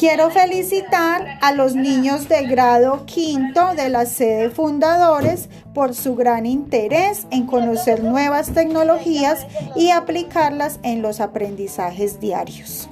Quiero felicitar a los niños del grado quinto de la sede fundadores por su gran interés en conocer nuevas tecnologías y aplicarlas en los aprendizajes diarios.